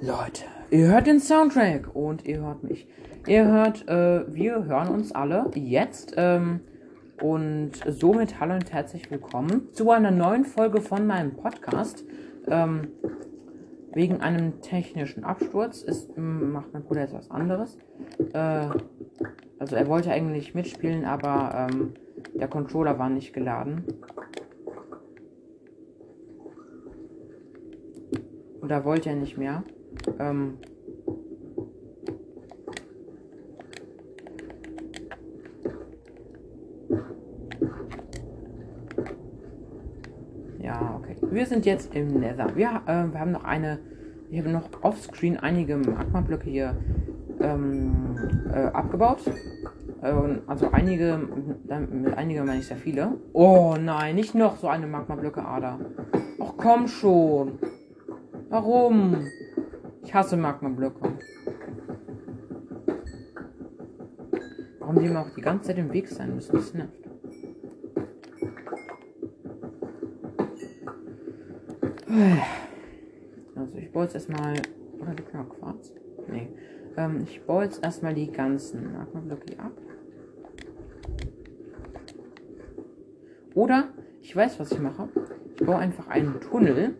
Leute, ihr hört den Soundtrack und ihr hört mich. Ihr hört, äh, wir hören uns alle jetzt. Ähm, und somit hallo und herzlich willkommen zu einer neuen Folge von meinem Podcast. Ähm, wegen einem technischen Absturz ist, macht mein Bruder jetzt was anderes. Äh, also er wollte eigentlich mitspielen, aber ähm, der Controller war nicht geladen. Da wollte er nicht mehr. Ähm, ja, okay. Wir sind jetzt im Nether. Wir, äh, wir haben noch eine. Ich habe noch offscreen einige Magma-Blöcke hier ähm, äh, abgebaut. Äh, also einige, mit einige meine ich sehr viele. Oh nein, nicht noch so eine Magma-Blöcke-Ader. Ach komm schon. Warum? Ich hasse Magma-Blöcke. Warum die immer auch die ganze Zeit im Weg sein müssen, das nervt. Also ich baue jetzt erstmal. Oder noch Quarz? Nee. Ähm, ich baue jetzt erstmal die ganzen Magma-Blöcke ab. Oder ich weiß, was ich mache. Ich baue einfach einen Tunnel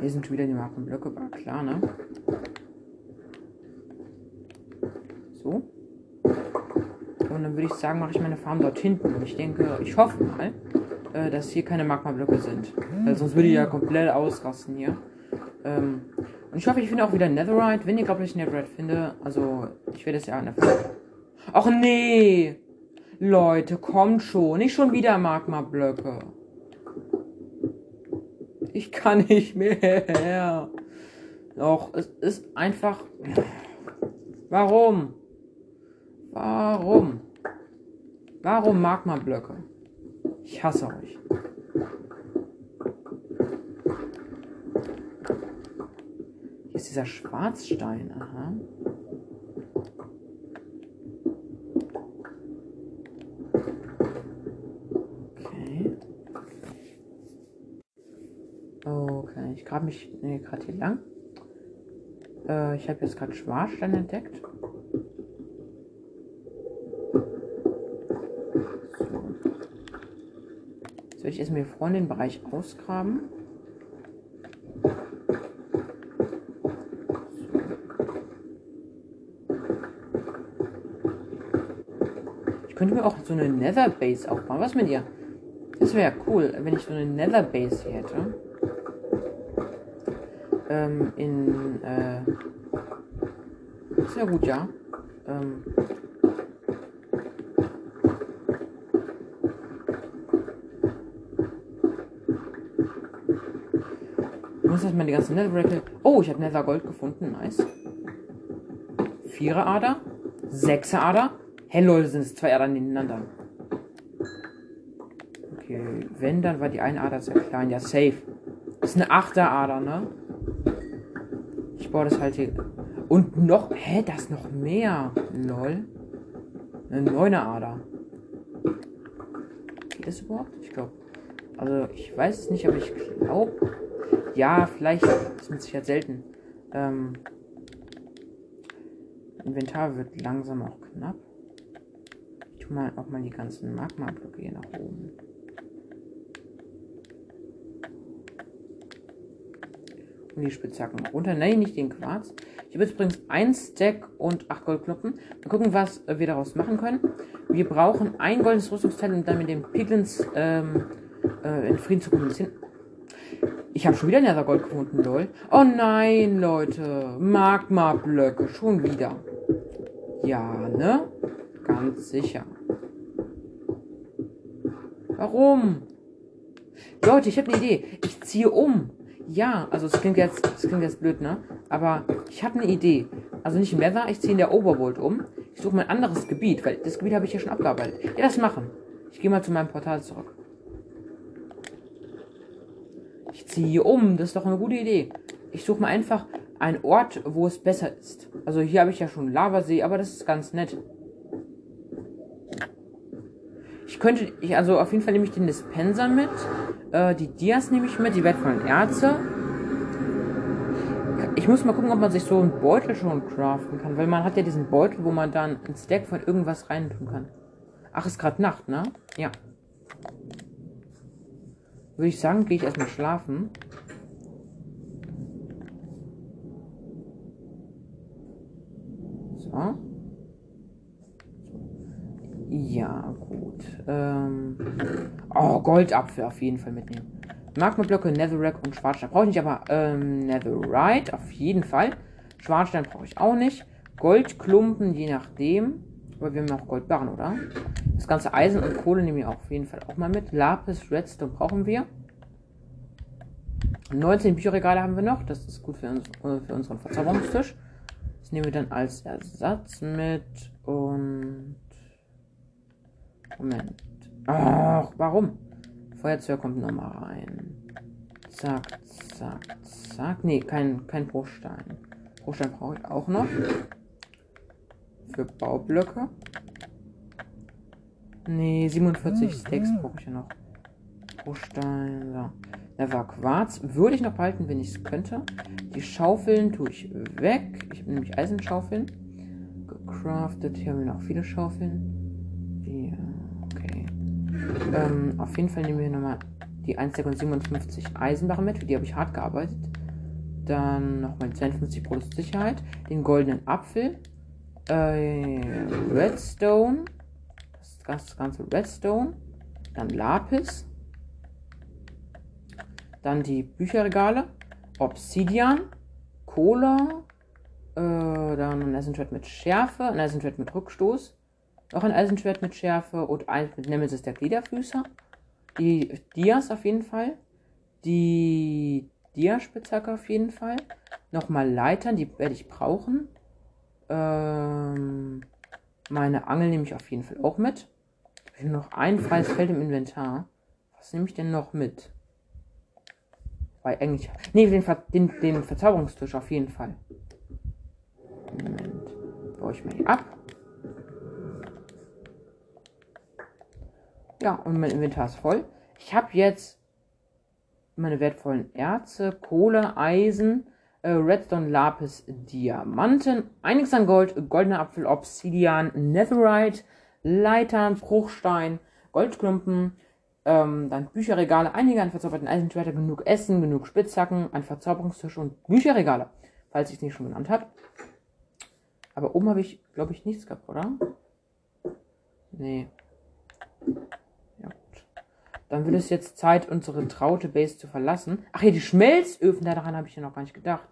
Hier sind schon wieder die Markenblöcke, war klar, ne? So. Und dann würde ich sagen, mache ich meine Farm dort hinten. Und ich denke, ich hoffe mal, äh, dass hier keine Magma-Blöcke sind. Weil sonst würde ich ja komplett ausrasten hier. Ähm, und ich hoffe, ich finde auch wieder Netherite. Wenn ihr glaubt, dass ich Netherite finde, also ich werde es ja an der Ach nee! Leute, kommt schon. Nicht schon wieder Magma-Blöcke. Ich kann nicht mehr. Doch, es ist einfach. Warum? Warum? Warum Magma-Blöcke? Ich hasse euch. Hier ist dieser Schwarzstein, aha. Ich grabe mich nee, gerade hier lang. Äh, ich habe jetzt gerade Schwarzstein entdeckt. So. Soll ich erstmal hier vorne den Bereich ausgraben? Ich könnte mir auch so eine Nether Base aufbauen. Was mit ihr? Das wäre cool, wenn ich so eine Nether Base hätte ähm, in äh, sehr gut, ja. Ähm, muss erstmal die ganzen Netherrackle. Oh, ich habe Nether Gold gefunden. Nice. Vierer Ader. Sechser Ader. Hey Leute, sind es zwei Adern nebeneinander. Okay, wenn, dann war die eine Ader sehr klein. Ja, safe. Das ist eine Achter Ader, ne? Ich baue das halt hier. Und noch. Hä, das noch mehr. Lol. Eine neune Ader. Geht das überhaupt? Ich glaube. Also, ich weiß es nicht, aber ich glaube. Ja, vielleicht. Das mit Sicherheit selten. Ähm. Inventar wird langsam auch knapp. Ich tue mal auch mal die ganzen Magma-Blöcke hier nach oben. Und die Spitzhacken runter. Nein, nicht den Quarz. Ich habe jetzt übrigens ein Stack und acht Goldknoppen. Mal gucken, was wir daraus machen können. Wir brauchen ein goldenes Rüstungsteil, um dann mit den Piglins ähm, äh, in Frieden zu kommunizieren. Ich habe schon wieder Nethergold gefunden, lol. Oh nein, Leute. Magma-Blöcke. Schon wieder. Ja, ne? Ganz sicher. Warum? Leute, ich habe eine Idee. Ich ziehe um. Ja, also es klingt jetzt, es klingt jetzt blöd, ne? Aber ich habe eine Idee. Also nicht im Weather, ich ziehe in der Overworld um. Ich suche mal ein anderes Gebiet, weil das Gebiet habe ich ja schon abgearbeitet. Ja, das machen. Ich gehe mal zu meinem Portal zurück. Ich ziehe um, das ist doch eine gute Idee. Ich suche mal einfach einen Ort, wo es besser ist. Also hier habe ich ja schon Lavasee, aber das ist ganz nett. Ich könnte, ich, also auf jeden Fall nehme ich den Dispenser mit. Äh, die Dias nehme ich mit, die wertvollen Erze. Ich muss mal gucken, ob man sich so einen Beutel schon craften kann, weil man hat ja diesen Beutel, wo man dann ein Stack von irgendwas reintun kann. Ach, ist gerade Nacht, ne? Ja. Würde ich sagen, gehe ich erstmal schlafen. So. Ja, gut. Ähm. Oh, Goldapfel auf jeden Fall mitnehmen. Magmablöcke, Netherrack und Schwarzstein brauche ich nicht, aber ähm, Netherite auf jeden Fall. Schwarzstein brauche ich auch nicht. Goldklumpen, je nachdem. Aber wir haben auch Goldbarren, oder? Das ganze Eisen und Kohle nehmen wir auf jeden Fall auch mal mit. Lapis, Redstone brauchen wir. 19 Bücherregale haben wir noch. Das ist gut für, uns, äh, für unseren Verzauberungstisch. Das nehmen wir dann als Ersatz mit. Und. Moment. Ach, warum? Feuerzeug kommt nochmal rein. Zack, zack, zack. Nee, kein, kein Bruchstein. Bruchstein brauche ich auch noch. Für Baublöcke. Nee, 47 Stacks brauche ich ja noch. Bruchstein, so. Da war Quarz. Würde ich noch behalten, wenn ich es könnte. Die Schaufeln tue ich weg. Ich habe nämlich Eisenschaufeln gecraftet. Hier haben wir noch viele Schaufeln. Ähm, auf jeden Fall nehmen wir nochmal die 1,57 Eisenbarren mit. Für die habe ich hart gearbeitet. Dann nochmal 52 Produkt Sicherheit. Den goldenen Apfel. Äh, Redstone. Das ganze Redstone. Dann Lapis. Dann die Bücherregale. Obsidian. Cola. Äh, dann ein Eisenschwert mit Schärfe. Ein Eisenschwert mit Rückstoß. Noch ein Eisenschwert mit Schärfe und eins mit Nemesis der Gliederfüßer. Die Dias auf jeden Fall. Die Diaspitzhacke auf jeden Fall. Nochmal Leitern, die werde ich brauchen. Ähm, meine Angel nehme ich auf jeden Fall auch mit. Ich habe noch ein freies Feld im Inventar. Was nehme ich denn noch mit? Weil eigentlich. Ne, den, Ver den, den Verzauberungstisch auf jeden Fall. Moment. Baue ich mal hier ab. Ja, und mein Inventar ist voll. Ich habe jetzt meine wertvollen Erze, Kohle, Eisen, äh, Redstone, Lapis, Diamanten, einiges an Gold, goldener Apfel, Obsidian, Netherite, Leitern, Bruchstein, Goldklumpen, ähm, dann Bücherregale, einige an verzauberten Eisenschwerter, genug Essen, genug Spitzhacken, ein Verzauberungstisch und Bücherregale, falls ich es nicht schon genannt habe. Aber oben habe ich, glaube ich, nichts gehabt, oder? Nee. Dann wird es jetzt Zeit, unsere traute Base zu verlassen. Ach ja, die Schmelzöfen, daran habe ich ja noch gar nicht gedacht.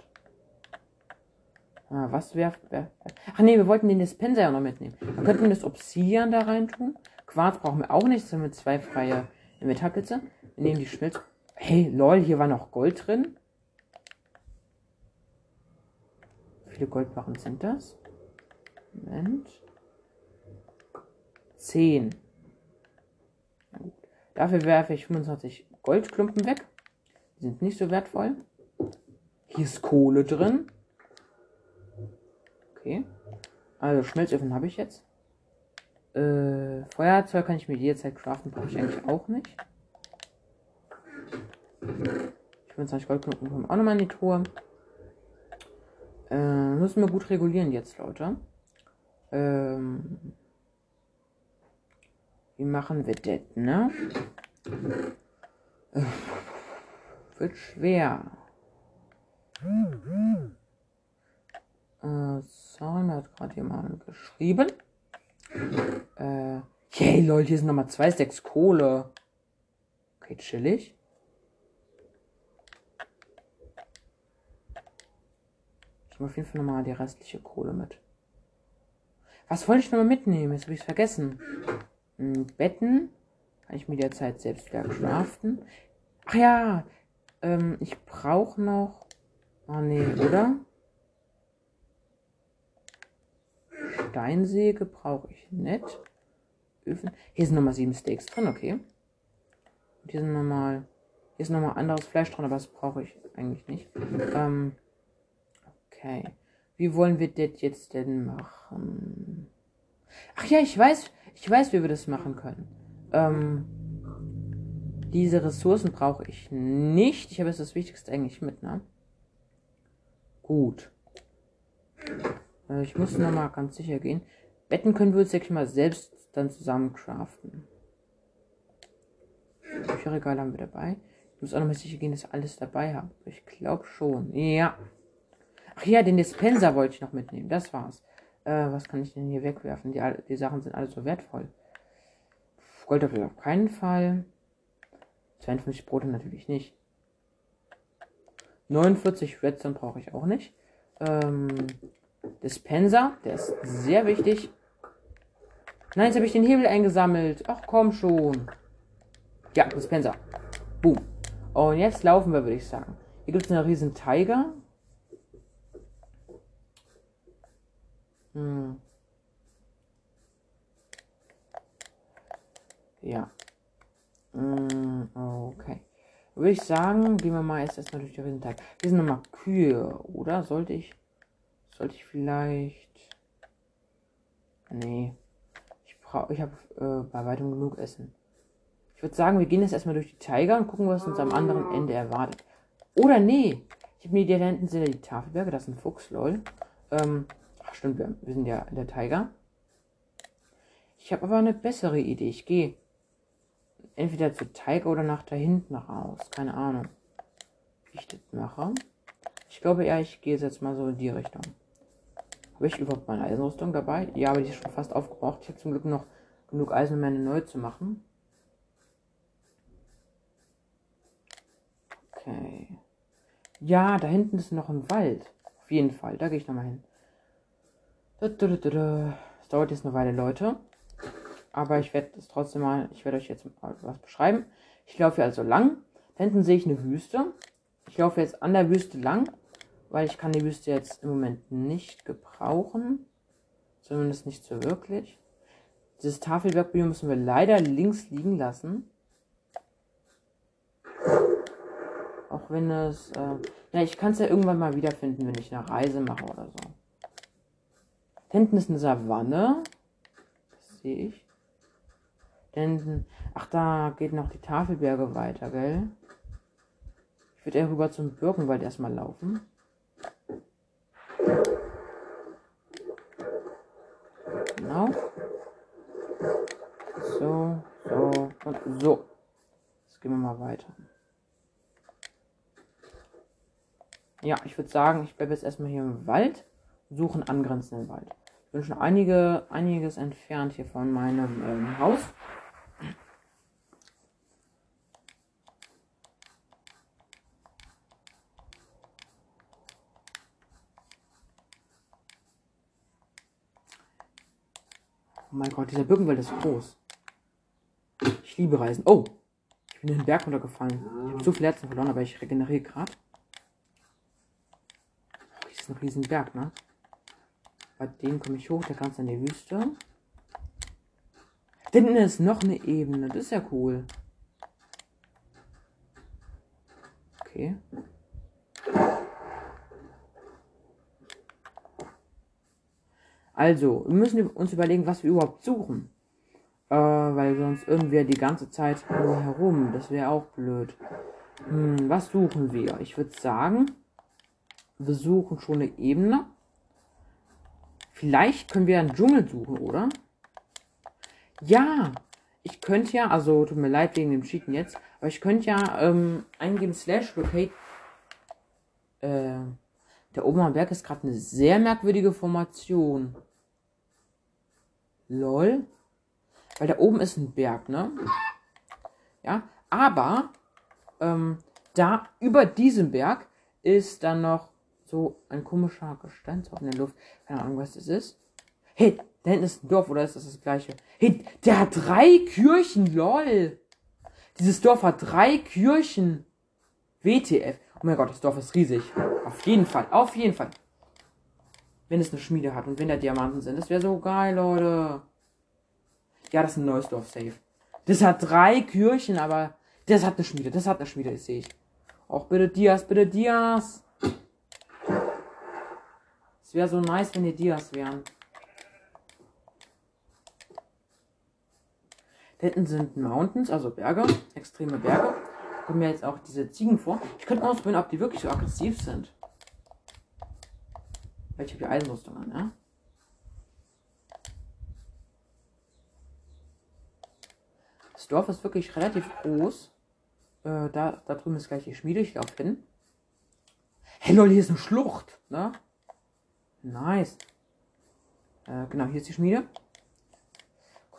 Ah, was wäre... Wär, ach nee, wir wollten den Dispenser ja noch mitnehmen. Dann könnten wir das Obsidian da rein tun. Quarz brauchen wir auch nicht, sind wir zwei freie Inventarplätze. Wir nehmen die Schmelz... Hey, lol, hier war noch Gold drin. Wie viele Goldbarren sind das? Moment. Zehn. Dafür werfe ich 25 Goldklumpen weg. Die sind nicht so wertvoll. Hier ist Kohle drin. Okay. Also Schmelzöfen habe ich jetzt. Äh, Feuerzeug kann ich mir jederzeit craften, brauche ich eigentlich auch nicht. 25 Goldklumpen kommen auch nochmal in die Truhe. Äh, müssen wir gut regulieren jetzt, Leute. Ähm, wie machen wir das, ne? Wird schwer. Äh, Son hat gerade jemand geschrieben. Äh, hey Leute, hier sind nochmal zwei Stacks Kohle. Okay, chillig. Ich nehme auf jeden Fall nochmal die restliche Kohle mit. Was wollte ich nochmal mitnehmen? Jetzt habe ich es vergessen. Betten. Kann ich mir derzeit selbst wieder craften. Ach ja, ähm, ich brauche noch... Oh nee, oder? Steinsäge brauche ich nicht. Öfen. Hier sind nochmal sieben Steaks drin, okay. Und hier sind nochmal... Hier ist nochmal anderes Fleisch drin, aber das brauche ich eigentlich nicht. Ähm, okay. Wie wollen wir das jetzt denn machen? Ach ja, ich weiß, ich weiß, wie wir das machen können. Ähm, Diese Ressourcen brauche ich nicht. Ich habe jetzt das Wichtigste eigentlich mit, ne? Gut. Äh, ich muss nochmal ganz sicher gehen. Betten können wir uns, denke ich mal, selbst dann zusammen craften. Bücherregal haben wir dabei. Ich muss auch nochmal sicher gehen, dass ich alles dabei habe. Ich glaube schon. Ja. Ach ja, den Dispenser wollte ich noch mitnehmen. Das war's. Äh, was kann ich denn hier wegwerfen? Die, die Sachen sind alle so wertvoll. Goldapfel auf keinen Fall. 52 Brote natürlich nicht. 49 Redstone brauche ich auch nicht. Ähm, Dispenser, der ist sehr wichtig. Nein, jetzt habe ich den Hebel eingesammelt. Ach komm schon. Ja, Dispenser. Boom. Und jetzt laufen wir, würde ich sagen. Hier gibt es einen riesen Tiger. Hm. Ja. Hm, okay. Würde ich sagen, gehen wir mal jetzt erstmal durch den Riesenteig. Hier sind nochmal Kühe, oder? Sollte ich. Sollte ich vielleicht. Nee. Ich brauche. Ich habe äh, bei weitem genug Essen. Ich würde sagen, wir gehen jetzt erstmal durch die Tiger und gucken, was uns am anderen Ende erwartet. Oder nee. Ich habe eine Idee, da hinten sind die Tafelberge. Das ist ein Fuchs, lol. Ähm, stimmt, wir, sind ja der Tiger. Ich habe aber eine bessere Idee. Ich gehe entweder zu Tiger oder nach da hinten raus. Keine Ahnung, wie ich das mache. Ich glaube eher, ich gehe jetzt mal so in die Richtung. Habe ich überhaupt meine Eisenrüstung dabei? Ja, aber die ist schon fast aufgebraucht. Ich habe zum Glück noch genug Eisen, um meine neu zu machen. Okay. Ja, da hinten ist noch ein Wald. Auf jeden Fall, da gehe ich nochmal hin. Das dauert jetzt eine Weile, Leute. Aber ich werde es trotzdem mal, ich werde euch jetzt mal was beschreiben. Ich laufe also lang. Da hinten sehe ich eine Wüste. Ich laufe jetzt an der Wüste lang, weil ich kann die Wüste jetzt im Moment nicht gebrauchen. Zumindest nicht so wirklich. Dieses Tafelwerkbiom müssen wir leider links liegen lassen. Auch wenn es... Äh, ja, ich kann es ja irgendwann mal wiederfinden, wenn ich eine Reise mache oder so. Hinten ist eine Savanne. Das sehe ich. Denn, ach, da geht noch die Tafelberge weiter, gell? Ich würde eher rüber zum Birkenwald erstmal laufen. Genau. So, so und so. Jetzt gehen wir mal weiter. Ja, ich würde sagen, ich bleibe jetzt erstmal hier im Wald, suche einen angrenzenden Wald. Ich bin schon einige, einiges entfernt hier von meinem ähm, Haus. Oh mein Gott, dieser Birkenwald ist groß. Ich liebe Reisen. Oh, ich bin in den Berg runtergefallen. Ich habe so viel Herzen verloren, aber ich regeneriere gerade. Oh, hier ist ein riesen Berg, ne? Bei dem komme ich hoch, der kannst in die Wüste. Da hinten ist noch eine Ebene, das ist ja cool. Okay. Also, wir müssen uns überlegen, was wir überhaupt suchen. Äh, weil sonst irgendwer die ganze Zeit nur herum. Das wäre auch blöd. Hm, was suchen wir? Ich würde sagen, wir suchen schon eine Ebene. Vielleicht können wir einen Dschungel suchen, oder? Ja, ich könnte ja, also tut mir leid wegen dem Cheaten jetzt, aber ich könnte ja ähm, eingeben slash locate. Äh, der oben am Berg ist gerade eine sehr merkwürdige Formation. Lol. Weil da oben ist ein Berg, ne? Ja, aber ähm, da über diesem Berg ist dann noch so ein komischer Gesteinshaufen in der Luft. Keine Ahnung, was das ist. Hey, da hinten ist ein Dorf, oder ist das das gleiche? Hey, der hat drei Kirchen, lol. Dieses Dorf hat drei Kirchen. WTF. Oh mein Gott, das Dorf ist riesig. Auf jeden Fall, auf jeden Fall. Wenn es eine Schmiede hat und wenn da Diamanten sind. Das wäre so geil, Leute. Ja, das ist ein neues Dorf, safe. Das hat drei Kirchen, aber das hat eine Schmiede. Das hat eine Schmiede, das sehe ich. Auch bitte Dias, bitte Dias. Wäre so nice, wenn die Dias wären. Da hinten sind Mountains, also Berge, extreme Berge. Kommen mir jetzt auch diese Ziegen vor. Ich könnte ausprobieren, ob die wirklich so aggressiv sind. Weil ich habe hier Eisenrüstung an, ja? Das Dorf ist wirklich relativ groß. Äh, da, da drüben ist gleich die Schmiede. Ich laufe hin. Hey Leute, hier ist eine Schlucht. Ne? Nice. Äh, genau, hier ist die Schmiede.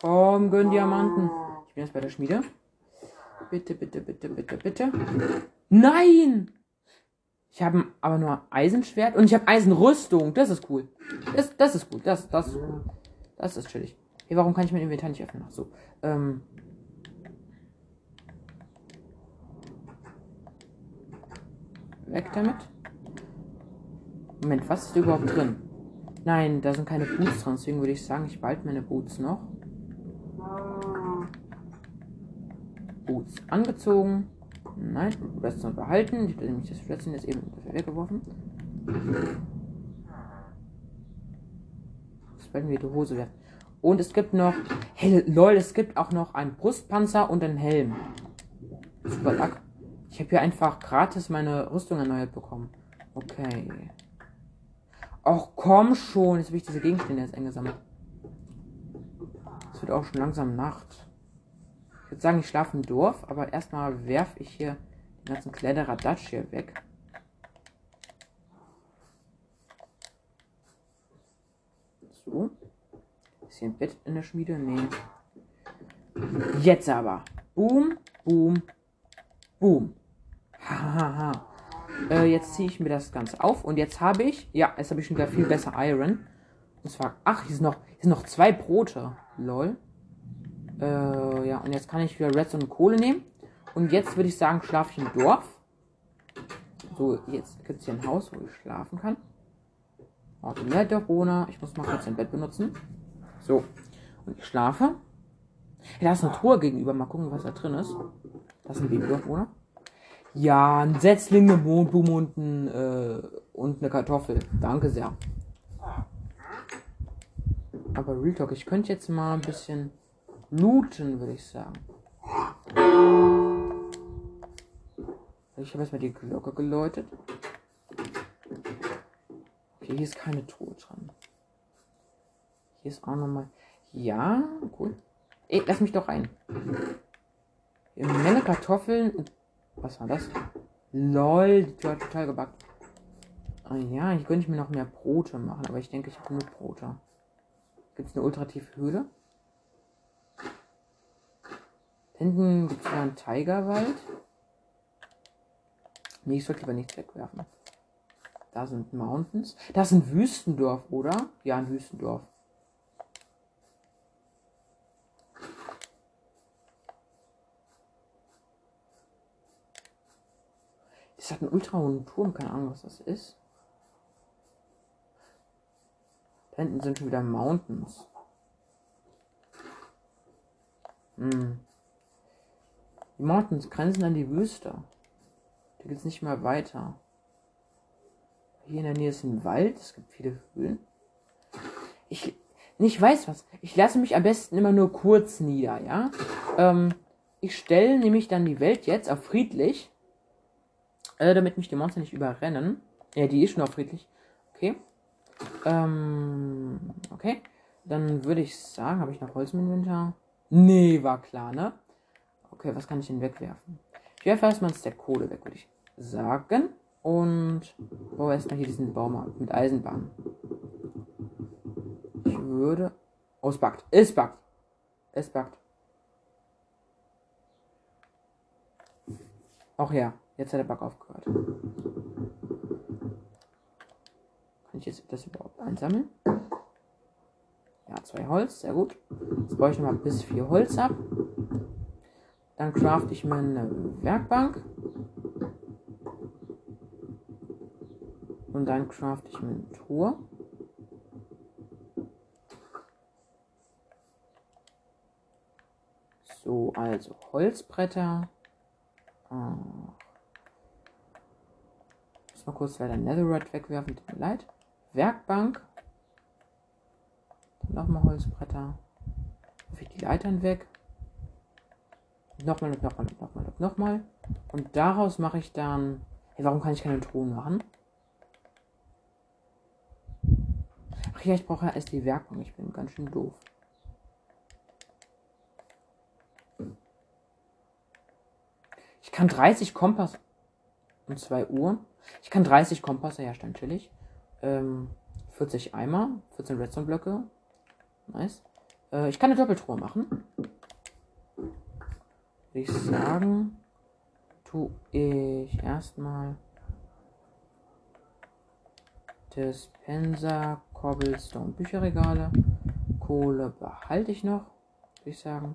Komm, gönn Diamanten. Ich bin jetzt bei der Schmiede. Bitte, bitte, bitte, bitte, bitte. Nein! Ich habe aber nur Eisenschwert und ich habe Eisenrüstung. Das ist cool. Das, das ist gut. Das, das. Das ist chillig. Hey, warum kann ich mein Inventar nicht öffnen? Ach so. Ähm. Weg damit. Moment, was ist überhaupt drin? Nein, da sind keine Boots dran, deswegen würde ich sagen, ich behalte meine Boots noch. Boots angezogen. Nein, Redstone behalten. Ich habe nämlich das Redstone jetzt eben weggeworfen. Das werden wir die Hose werfen. Und es gibt noch. Hey, lol, es gibt auch noch einen Brustpanzer und einen Helm. Super. Ich habe hier einfach gratis meine Rüstung erneuert bekommen. Okay. Ach komm schon. Jetzt habe ich diese Gegenstände jetzt eingesammelt. Es wird auch schon langsam Nacht. Ich würde sagen, ich schlafe im Dorf, aber erstmal werfe ich hier den ganzen Kleideraddatsch hier weg. So. Ist hier ein Bett in der Schmiede? Nee. Jetzt aber. Boom, boom, boom. Hahaha. Äh, jetzt ziehe ich mir das Ganze auf und jetzt habe ich, ja, jetzt habe ich schon wieder viel besser Iron. Und zwar, ach, hier sind noch, hier sind noch zwei Brote. Lol. Äh, ja, und jetzt kann ich wieder Redstone und Kohle nehmen. Und jetzt würde ich sagen, schlafe ich im Dorf. So, jetzt gibt es hier ein Haus, wo ich schlafen kann. Oh, Dorfbewohner. Ich muss mal kurz ein Bett benutzen. So. Und ich schlafe. Hey, da ist eine Truhe gegenüber. Mal gucken, was da drin ist. Das ist ein Babydorfbewohner. Ja, ein Setzling, eine Mondblume und, ein, äh, und eine Kartoffel. Danke sehr. Aber Real Talk, ich könnte jetzt mal ein bisschen looten, würde ich sagen. Ich habe erstmal die Glocke geläutet. Okay, hier ist keine Truhe dran. Hier ist auch nochmal. Ja, cool. Ey, lass mich doch rein. Eine Menge Kartoffeln was war das? LOL, die Tür hat total gebackt. Ah ja, ich könnte mir noch mehr Brote machen, aber ich denke, ich habe nur Brote. Gibt es eine ultratiefe Höhle? Hinten gibt es einen Tigerwald. Nee, ich sollte lieber nichts wegwerfen. Da sind Mountains. Das ist ein Wüstendorf, oder? Ja, ein Wüstendorf. Das hat einen ultra hohen Turm, keine Ahnung, was das ist. Da hinten sind schon wieder Mountains. Hm. Die Mountains grenzen an die Wüste. Da geht es nicht mehr weiter. Hier in der Nähe ist ein Wald, es gibt viele Höhlen. Ich, ich weiß was. Ich lasse mich am besten immer nur kurz nieder, ja. Ähm, ich stelle nämlich dann die Welt jetzt auf friedlich äh, damit mich die Monster nicht überrennen. Ja, die ist schon auch friedlich. Okay. Ähm, okay. Dann würde ich sagen, habe ich noch Holz im Inventar? Nee, war klar, ne? Okay, was kann ich denn wegwerfen? Ich werfe erstmal ein Stack Kohle weg, würde ich sagen. Und baue erstmal hier diesen Baum mit Eisenbahn. Ich würde. Oh, es backt. Es backt. Es backt. Auch ja. Jetzt hat der Bug aufgehört. Kann ich jetzt das überhaupt einsammeln? Ja, zwei Holz, sehr gut. Jetzt baue ich nochmal bis vier Holz ab. Dann craft ich meine Werkbank. Und dann craft ich meine Tour. So, also Holzbretter. Ah mal kurz leider Netherite wegwerfen, tut mir leid. Werkbank. Nochmal Holzbretter. Werfe ich die Leitern weg. Nochmal und nochmal und nochmal und nochmal. Und daraus mache ich dann. Hey, warum kann ich keine Truhen machen? Ach ja, ich brauche ja erst die Werkung. Ich bin ganz schön doof. Ich kann 30 Kompass und 2 Uhr. Ich kann 30 Kompasse herstellen, natürlich. Ähm, 40 Eimer, 14 Redstone-Blöcke. Nice. Äh, ich kann eine Doppeltruhe machen. Würde ich sagen, tue ich erstmal Dispenser, Cobblestone, Bücherregale. Kohle behalte ich noch, würde ich sagen.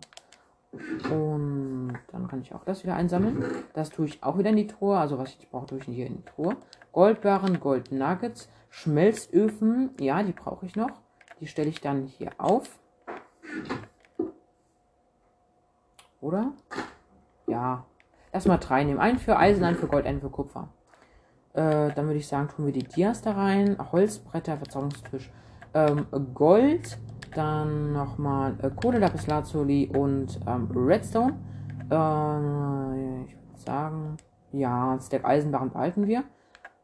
Und dann kann ich auch das wieder einsammeln. Das tue ich auch wieder in die Truhe. Also was ich brauche, tue ich hier in die Truhe. Goldbarren, Gold Nuggets, Schmelzöfen. Ja, die brauche ich noch. Die stelle ich dann hier auf. Oder? Ja. Erstmal drei nehmen. Einen für Eisen, einen für Gold, einen für Kupfer. Äh, dann würde ich sagen, tun wir die Dias da rein. Holzbretter, Verzauberungstisch. Ähm, Gold. Dann nochmal äh, Kohle, Lapis Lazuli und ähm, Redstone. Äh, ich würde sagen, ja, Stack Eisenbarren behalten wir.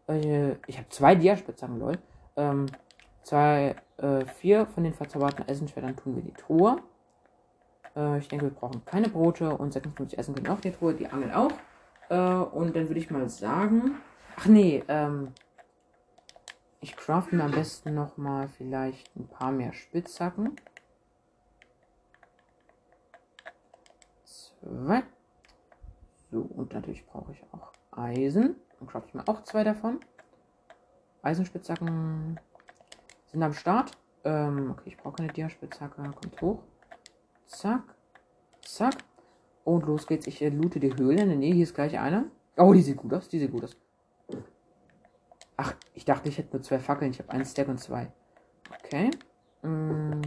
Äh, ich habe zwei Diaspitzhacken, lol. Ähm, zwei, äh, vier von den verzauberten Essenschwertern tun wir die Truhe. Äh, ich denke, wir brauchen keine Brote und 56 Essen können auch die Truhe, die Angel auch. Äh, und dann würde ich mal sagen, ach nee, ähm, ich craft mir am besten noch mal vielleicht ein paar mehr Spitzhacken. Zwei. So, und natürlich brauche ich auch Eisen. Dann craft ich mir auch zwei davon. Eisenspitzhacken sind am Start. Ähm, okay, ich brauche keine Diaspitzhacke. Kommt hoch. Zack. Zack. Und los geht's. Ich äh, loote die Höhle. Nee, hier ist gleich eine. Oh, die sieht gut aus. Die sieht gut aus. Ach, ich dachte, ich hätte nur zwei Fackeln. Ich habe einen Stack und zwei. Okay. Hm.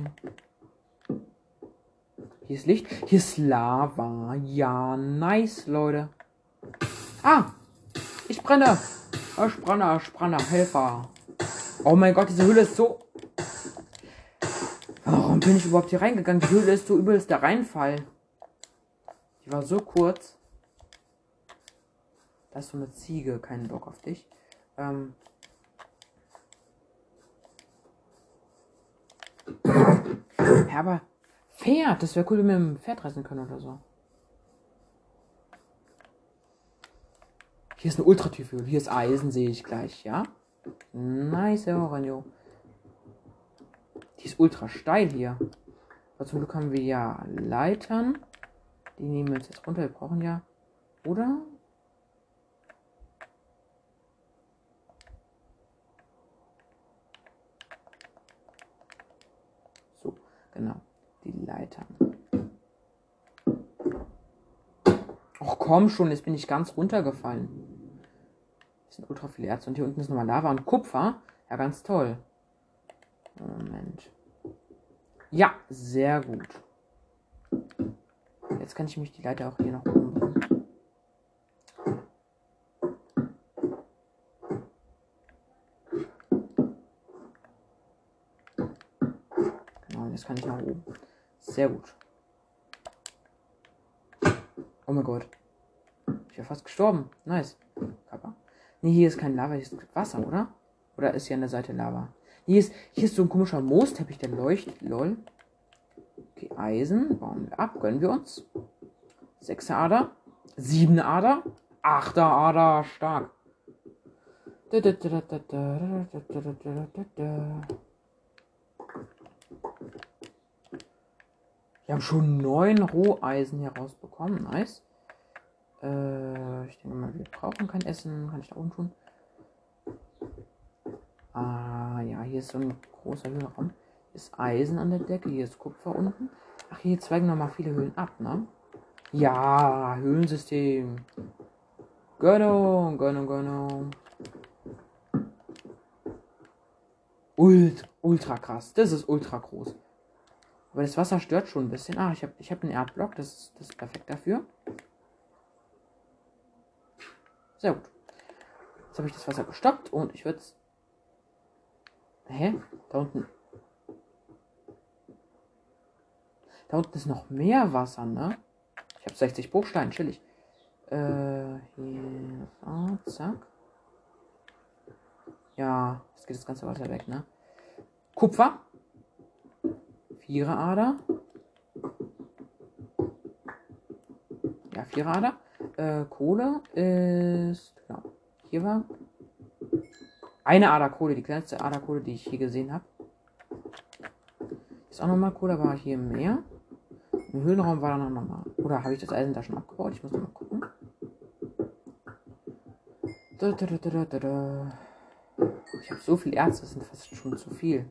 Hier ist Licht. Hier ist Lava. Ja, nice, Leute. Ah! Ich brenne. Brenne, ich brenne. Helfer. Oh mein Gott, diese Höhle ist so... Warum bin ich überhaupt hier reingegangen? Die Höhle ist so übelst der Reinfall. Die war so kurz. Das ist so eine Ziege. Keinen Bock auf dich. Ähm, ja, aber Pferd, das wäre cool, wenn wir mit dem Pferd reisen können oder so. Hier ist eine Ultratiefe. Hier ist Eisen, sehe ich gleich, ja? Nice, Oranjo. Die ist ultra steil hier. Aber zum Glück haben wir ja Leitern. Die nehmen wir uns jetzt runter. Wir brauchen ja. Oder? Genau, die Leitern. Ach komm schon, jetzt bin ich ganz runtergefallen. Das sind ultra viele Erze und hier unten ist nochmal Lava und Kupfer. Ja, ganz toll. Moment. Ja, sehr gut. Jetzt kann ich mich die Leiter auch hier noch oben bringen. Jetzt kann ich nach oben. Sehr gut. Oh mein Gott. Ich wäre fast gestorben. Nice. Kappa. Nee, hier ist kein Lava, hier ist Wasser, oder? Oder ist hier an der Seite Lava? Hier ist, hier ist so ein komischer Moosteppich, der leuchtet. Lol. Okay, Eisen. Bauen wir ab. Gönnen wir uns. Sechser Ader. Siebene Ader. Achter Ader. Stark. Da, da, da, da, da, da, da, da, da, da. Wir haben schon neun Roheisen herausbekommen. Nice. Äh, ich denke mal, wir brauchen kein Essen. Kann ich da oben tun? Ah, ja, hier ist so ein großer Höhenraum. Hier ist Eisen an der Decke. Hier ist Kupfer unten. Ach, hier zweigen noch mal viele Höhlen ab, ne? Ja, Höhlensystem. Gönnung, Gönnung, Gönnung. Ultra, ultra krass. Das ist ultra groß. Aber das Wasser stört schon ein bisschen. Ah, ich habe ich hab einen Erdblock. Das ist, das ist perfekt dafür. Sehr gut. Jetzt habe ich das Wasser gestoppt und ich würde es. Hä? Da unten. Da unten ist noch mehr Wasser, ne? Ich habe 60 Bruchsteine, chillig. Äh, hier. So, zack. Ja, jetzt geht das ganze Wasser weg, ne? Kupfer. Vierer Ader. Ja, Vierer Ader. Äh, Kohle ist. Genau. Hier war. Eine Ader Kohle, die kleinste Ader Kohle, die ich hier gesehen habe. Ist auch nochmal Kohle, war hier mehr. Im Höhlenraum war da noch nochmal. Oder habe ich das Eisen da schon abgebaut? Ich muss mal gucken. Ich habe so viel Erz, das sind fast schon zu viel.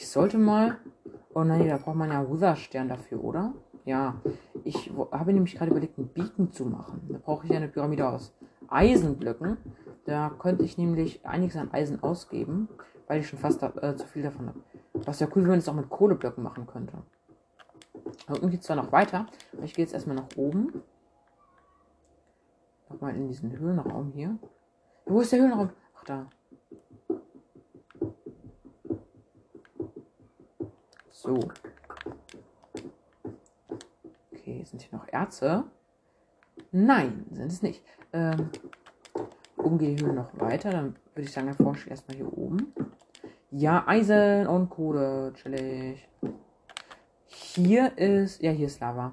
Ich sollte mal. Oh nein, da braucht man ja Wither-Stern dafür, oder? Ja. Ich habe nämlich gerade überlegt, einen Beacon zu machen. Da brauche ich eine Pyramide aus Eisenblöcken. Da könnte ich nämlich einiges an Eisen ausgeben, weil ich schon fast äh, zu viel davon habe. Was ja cool, wenn man das auch mit Kohleblöcken machen könnte. Da unten geht es zwar noch weiter, aber ich gehe jetzt erstmal nach oben. Nochmal in diesen Höhlenraum hier. Wo ist der Höhlenraum? Ach, da. So. Okay, sind hier noch Erze? Nein, sind es nicht. Ähm, oben geht die Höhle noch weiter. Dann würde ich sagen, erforsche ich erstmal hier oben. Ja, Eisen und Kohle. Chillig. Hier ist. Ja, hier ist Lava.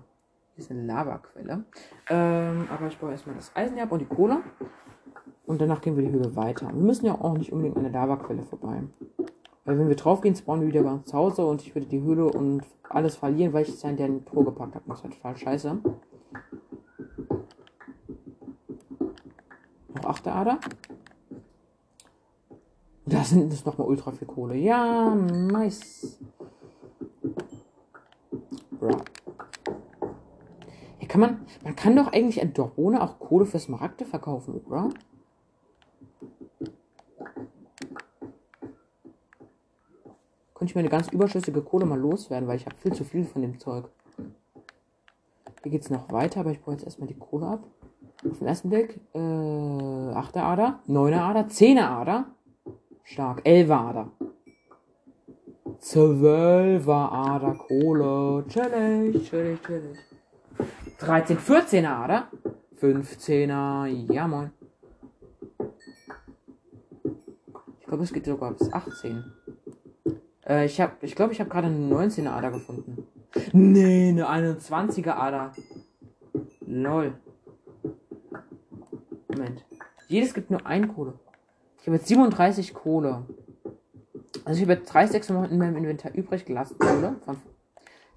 Hier ist eine Lavaquelle. Ähm, aber ich baue erstmal das Eisen ab und die Kohle. Und danach gehen wir die Höhle weiter. Wir müssen ja auch nicht unbedingt an der Lavaquelle vorbei. Weil wenn wir drauf gehen, spawnen wir wieder bei uns zu Hause und ich würde die Höhle und alles verlieren, weil ich es ja in den Tor gepackt habe. Das ist halt total scheiße. Noch achte Ader. Da sind es nochmal ultra viel Kohle. Ja, nice. Bra. Hier kann man, man kann doch eigentlich in Dorone auch Kohle für Smaragde verkaufen, oder? Könnte ich meine ganz überschüssige Kohle mal loswerden, weil ich habe viel zu viel von dem Zeug. Hier geht es noch weiter, aber ich brauche jetzt erstmal die Kohle ab. Auf den ersten Blick, äh, 8. Ader, 9. Ader, 10. Ader. Stark. 11. Ader. 12. Ader Kohle. Chillig, chillig, chillig. 13, 14 Ader. 15er. Ja, moin. Ich glaube, es geht sogar bis 18. Äh, ich habe, ich glaube, ich habe gerade eine 19er Ader gefunden. Nee, eine 21er Ader. Lol. Moment. Jedes gibt nur ein Kohle. Ich habe jetzt 37 Kohle. Also ich habe jetzt 3 6 in meinem Inventar übrig gelassen. Kohle.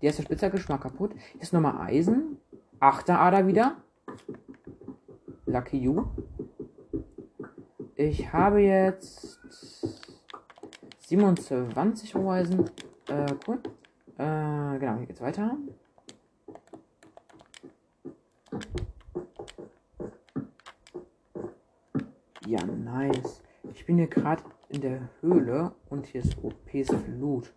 Die erste schon mal kaputt. Hier ist nochmal Eisen. Achter Ader wieder. Lucky you. Ich habe jetzt 27 Roheisen. Äh, cool. Äh, genau, hier geht's weiter. Ja, nice. Ich bin hier gerade in der Höhle und hier ist OPs Flut.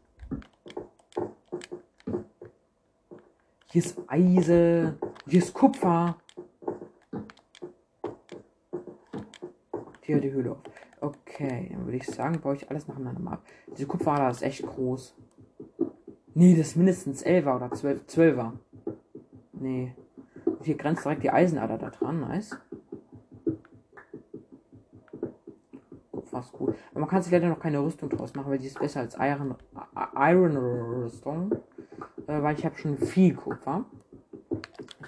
Hier ist Eisen. Hier ist Kupfer. Hier die Höhle auf. Okay, dann würde ich sagen, baue ich alles nacheinander ab. Diese Kupferader ist echt groß. Nee, das ist mindestens 11er oder 12, 12er. Nee. Und hier grenzt direkt die Eisenader da dran. Nice. Fast cool. Aber man kann sich leider noch keine Rüstung draus machen, weil die ist besser als Iron, Iron Rüstung. Äh, weil ich habe schon viel Kupfer.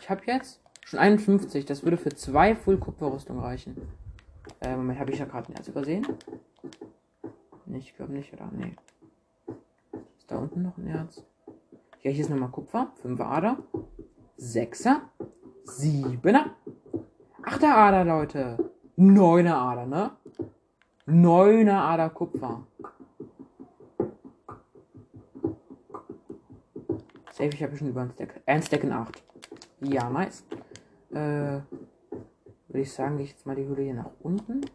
Ich habe jetzt schon 51. Das würde für zwei Full Kupferrüstung reichen. Äh, Moment, habe ich ja gerade ein Erz übersehen? Nee, ich glaube nicht, oder? Nee. Ist da unten noch ein Erz? Ja, hier ist nochmal Kupfer. 5 Ader. 6er. 7er. 8er Ader, Leute. 9er Ader, ne? 9er Ader Kupfer. Safe, ich habe schon über ein Stack. Ein Stack in 8. Ja, nice. Äh, würde ich sagen, gehe ich jetzt mal die Höhle hier nach unten.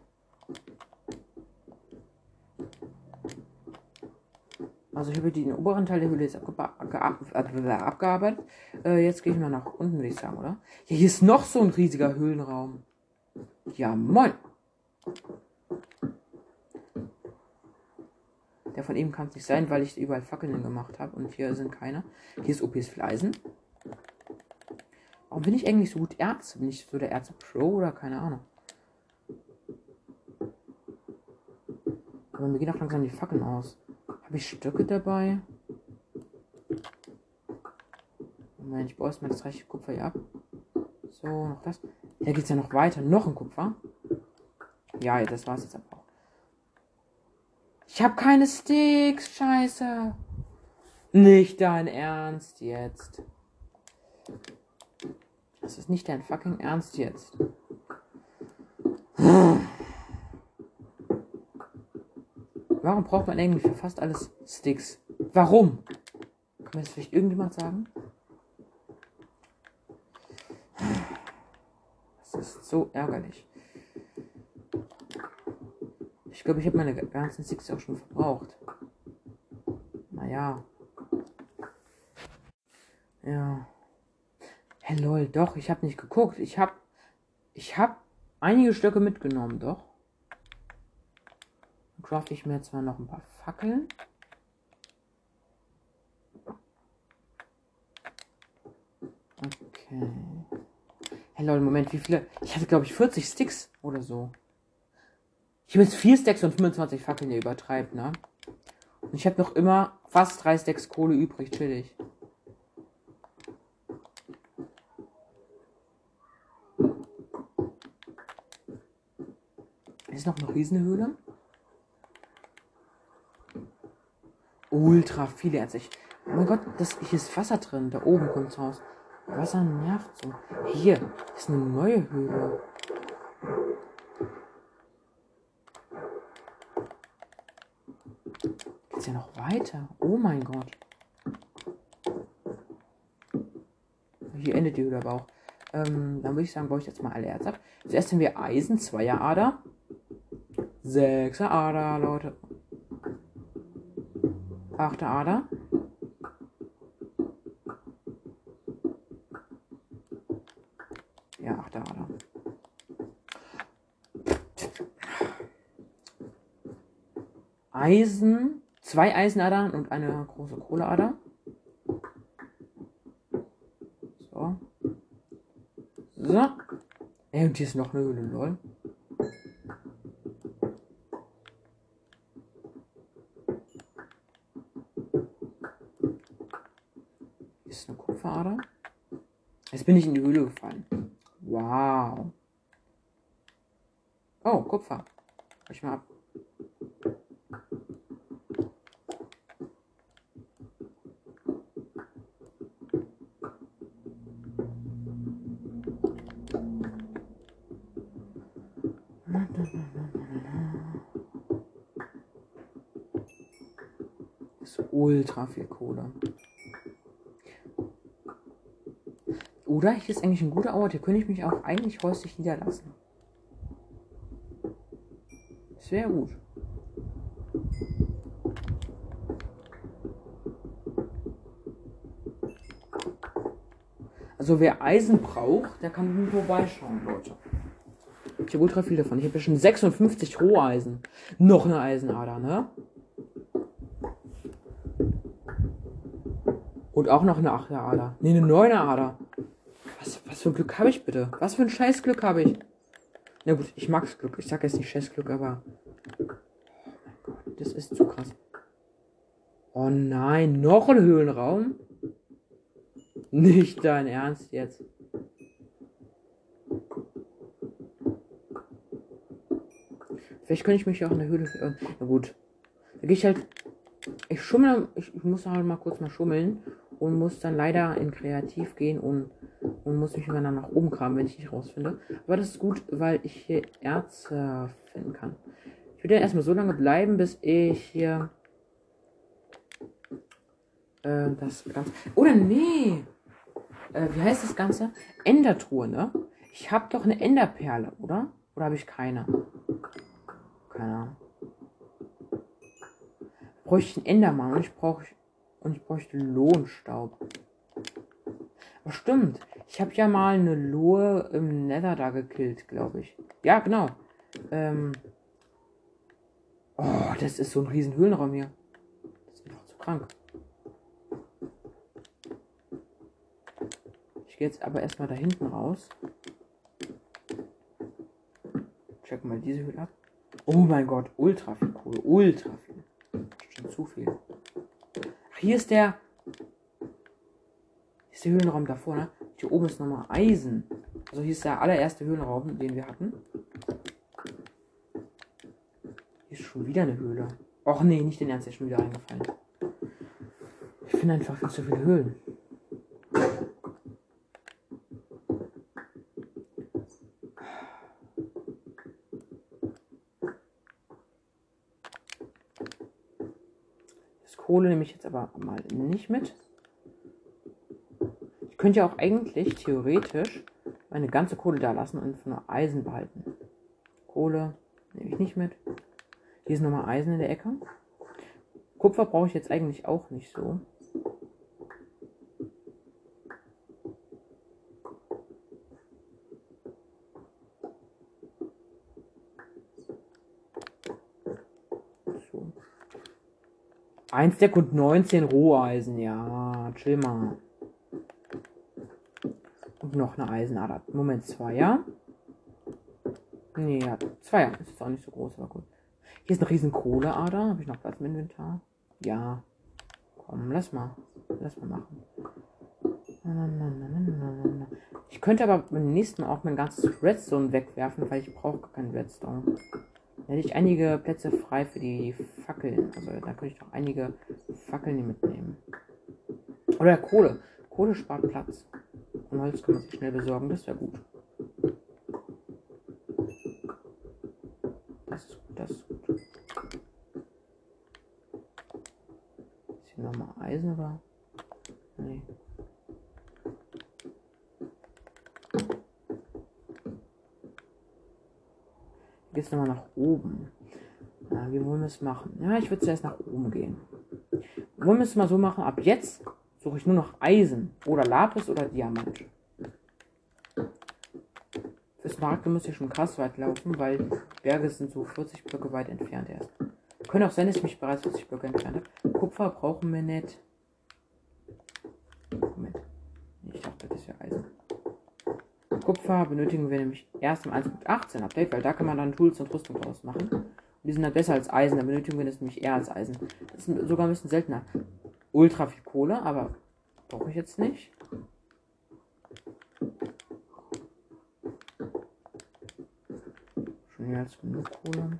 Also ich habe den oberen Teil der Höhle jetzt abgearbeitet. Äh, jetzt gehe ich mal nach unten, würde ich sagen, oder? Ja, hier ist noch so ein riesiger Höhlenraum. Ja, moin. Der von eben kann es nicht sein, weil ich überall Fackeln gemacht habe und hier sind keine. Hier ist OPs Fleisen. Warum bin ich eigentlich so gut Ärzte? Bin ich so der Ärzte Pro oder keine Ahnung? Aber mir gehen auch langsam die Fackeln aus. Habe ich Stöcke dabei? Moment, ich baue erstmal das reiche Kupfer hier ab. So, noch das. Da geht es ja noch weiter. Noch ein Kupfer. Ja, das war's jetzt aber auch. Ich habe keine Sticks. Scheiße. Nicht dein Ernst jetzt. Ist nicht dein fucking Ernst jetzt. Warum braucht man eigentlich für fast alles Sticks? Warum? Kann mir das vielleicht irgendjemand sagen? Das ist so ärgerlich. Ich glaube, ich habe meine ganzen Sticks auch schon verbraucht. Naja. Ja. Hey lol, doch, ich habe nicht geguckt. Ich habe ich habe einige Stöcke mitgenommen, doch. Dann crafte ich mir jetzt mal noch ein paar Fackeln. Okay. Hey lol, Moment, wie viele? Ich hatte glaube ich 40 Sticks oder so. Ich habe jetzt 4 Stacks und 25 Fackeln, ihr übertreibt, ne? Und ich habe noch immer fast 3 Stacks Kohle übrig, chillig. Ist noch eine Riesenhöhle? Ultra viele Ärzte. Oh mein Gott, das, hier ist Wasser drin. Da oben kommt's raus. Wasser nervt so. Hier ist eine neue Höhle. Geht's ja noch weiter? Oh mein Gott. Hier endet die Höhle aber auch. Ähm, dann würde ich sagen, baue ich jetzt mal alle Erz ab. Zuerst haben wir Eisen, Zweierader. Sechser Ader, Leute. Achte Ader. Ja, achte Ader. Eisen, zwei Eisenadern und eine große Kohleader. So. So. Ey, und hier ist noch eine Höhle, lol. Ist eine Kupferader. Jetzt bin ich in die Höhle gefallen. Wow. Oh, Kupfer. Ich mal ab. Das ist ultra viel Kohle. Oder hier ist eigentlich ein guter Ort. Hier könnte ich mich auch eigentlich häuslich niederlassen. Das wäre gut. Also wer Eisen braucht, der kann vorbeischauen, Leute. Ich habe ultra viel davon. Ich habe schon 56 Roheisen. Noch eine Eisenader, ne? Und auch noch eine 8er Ader. Ne, eine 9er Ader. Was, was für ein Glück habe ich bitte? Was für ein scheiß Glück habe ich? Na gut, ich mag's Glück. Ich sag jetzt nicht scheiß Glück, aber. Oh mein Gott, das ist zu krass. Oh nein, noch ein Höhlenraum? Nicht dein Ernst jetzt. Vielleicht könnte ich mich auch in der Höhle. Äh, na gut. Da gehe ich halt. Ich schummel. Ich, ich muss halt mal kurz mal schummeln. Und muss dann leider in Kreativ gehen und, und muss mich immer nach oben kramen, wenn ich nicht rausfinde. Aber das ist gut, weil ich hier Erze finden kann. Ich würde ja erstmal so lange bleiben, bis ich hier. Äh, das Ganze. Oder nee! Äh, wie heißt das Ganze? Endertruhe, ne? Ich habe doch eine Enderperle, oder? Oder habe ich keine? Keine Ahnung. Bräuchte ich einen Endermann und ich brauche und ich bräuchte Lohnstaub. Aber stimmt, ich habe ja mal eine Lohe im Nether da gekillt, glaube ich. Ja, genau. Ähm oh, das ist so ein riesen Höhlenraum hier. Das ist einfach zu krank. Ich gehe jetzt aber erstmal da hinten raus. Check mal diese Höhle ab. Oh mein Gott, ultra viel Kohle. Ultra viel. Schon zu viel. Hier ist der. Hier ist der Höhlenraum davor, ne? Hier oben ist nochmal Eisen. Also hier ist der allererste Höhlenraum, den wir hatten. Hier ist schon wieder eine Höhle. Och nee, nicht den Ernst, der ist schon wieder eingefallen. Ich finde einfach viel zu viele Höhlen. Das Kohle nehme ich jetzt aber mal nicht mit. Ich könnte ja auch eigentlich theoretisch meine ganze Kohle da lassen und nur Eisen behalten. Kohle nehme ich nicht mit. Hier ist nochmal Eisen in der Ecke. Kupfer brauche ich jetzt eigentlich auch nicht. So. Ein Stack und 19 Roheisen, ja, chill mal. Und noch eine Eisenader. Moment, zwei, ja? Nee, ja, zwei, ja. Ist jetzt auch nicht so groß, aber gut. Hier ist eine riesen Kohleader. Habe ich noch Platz im Inventar? Ja. Komm, lass mal. Lass mal machen. Ich könnte aber beim nächsten Mal auch mein ganzes Redstone wegwerfen, weil ich brauche gar keinen Redstone. Da hätte ich einige Plätze frei für die Fackeln. Also da könnte ich doch einige Fackeln mitnehmen. Oder Kohle. Kohle spart Platz. Und Holz kann man sich schnell besorgen, das wäre gut. Das ist gut, das ist gut. Ist hier nochmal Eisen oder? Nee. Geht's nochmal nach oben. Ja, wollen wir es machen? Ja, ich würde zuerst nach oben gehen. Wollen wir es mal so machen, ab jetzt suche ich nur noch Eisen oder Lapis oder Diamant. Fürs Markt muss ich schon krass weit laufen, weil Berge sind so 40 Blöcke weit entfernt erst. Können auch sein, dass ich mich bereits 40 Blöcke entfernt habe. Kupfer brauchen wir nicht. Moment. Ich dachte, das wäre Eisen. Kupfer benötigen wir nämlich erst im 1.18 Update, weil da kann man dann Tools und Rüstung draus machen. Die sind dann besser als Eisen, da benötigen wir das nämlich eher als Eisen. Das ist sogar ein bisschen seltener. Ultra viel Kohle, aber brauche ich jetzt nicht. Schon mehr als genug Kohle.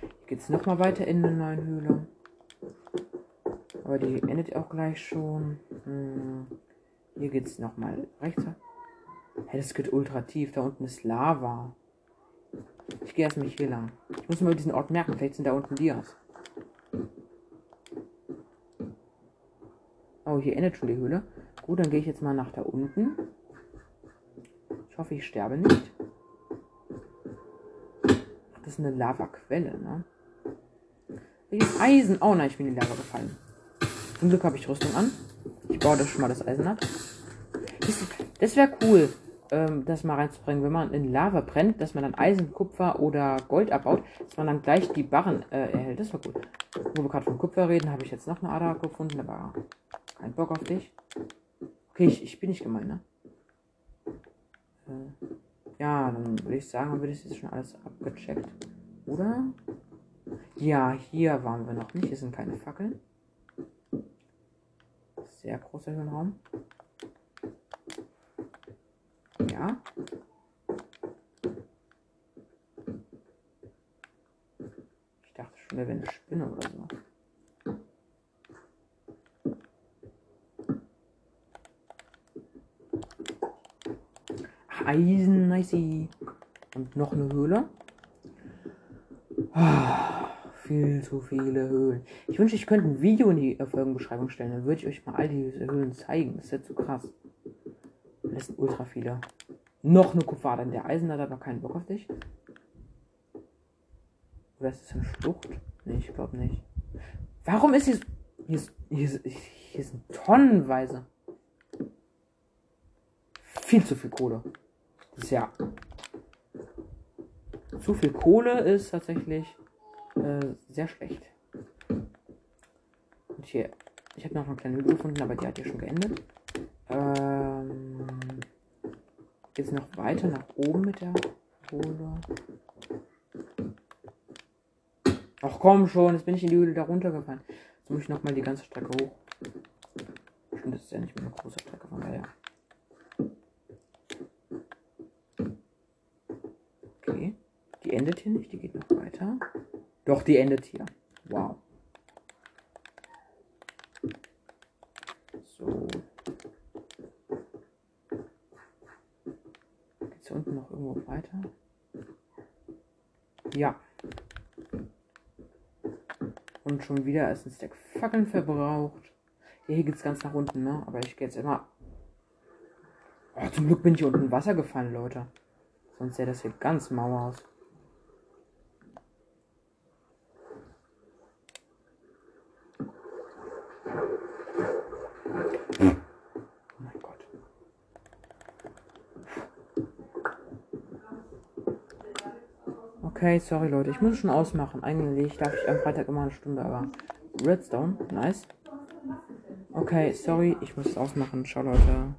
Hier geht es nochmal weiter in eine neue Höhle. Aber die endet auch gleich schon. Hm. Hier geht es nochmal rechts. Hey, das geht ultra tief. Da unten ist Lava. Ich gehe erstmal hier lang. Ich muss mal diesen Ort merken. Vielleicht sind da unten Dias. Oh, hier endet schon die Höhle. Gut, dann gehe ich jetzt mal nach da unten. Ich hoffe, ich sterbe nicht. Ach, das ist eine Lavaquelle, ne? Welches Eisen? Oh nein, ich bin in die Lava gefallen. Zum Glück habe ich Rüstung an. Ich baue das schon mal das Eisen ab. Das, das wäre cool, ähm, das mal reinzubringen, wenn man in Lava brennt, dass man dann Eisen, Kupfer oder Gold abbaut, dass man dann gleich die Barren äh, erhält. Das war gut. Wo wir gerade von Kupfer reden, habe ich jetzt noch eine Ader gefunden, aber kein Bock auf dich. Okay, ich, ich bin nicht gemein, ne? Äh, ja, dann würde ich sagen, haben wir das jetzt schon alles abgecheckt. Oder? Ja, hier waren wir noch nicht. Hier sind keine Fackeln. Sehr großer Höhenraum. Ja. Ich dachte schon, da wäre eine Spinne oder so. Eisen, nice. Und noch eine Höhle. Ah, viel zu viele Höhlen. Ich wünsche, ich könnte ein Video in die Folgenbeschreibung stellen. Dann würde ich euch mal all diese Höhlen zeigen. Das ist jetzt so krass. Das sind ultra viele. Noch eine Kupfer, Der Eisen hat aber keinen Bock auf dich. Oder ist das eine Schlucht? Nee, ich glaube nicht. Warum ist hier, hier, ist, hier, ist, hier sind tonnenweise. Viel zu viel Kohle. Das ist ja. Zu viel Kohle ist tatsächlich äh, sehr schlecht. Und hier, ich habe noch eine kleine Höhle gefunden, aber die hat ja schon geendet. Ähm, Geht's noch weiter nach oben mit der Kohle? Ach komm schon, jetzt bin ich in die Höhle da runtergefallen. Jetzt muss ich nochmal die ganze Strecke hoch. Stimmt, das ist ja nicht mehr eine große Strecke, von daher. Okay. Die endet hier nicht, die geht noch weiter. Doch, die endet hier. Wow. So. Geht's hier unten noch irgendwo weiter? Ja. Und schon wieder ist ein Stack Fackeln verbraucht. Ja, hier geht's ganz nach unten, ne? Aber ich gehe jetzt immer. Oh, zum Glück bin ich unten Wasser gefallen, Leute. Sonst sähe das hier ganz mau aus. Oh mein Gott. Okay, sorry Leute, ich muss schon ausmachen. Eigentlich darf ich am Freitag immer eine Stunde, aber Redstone, nice. Okay, sorry, ich muss es ausmachen. Ciao Leute.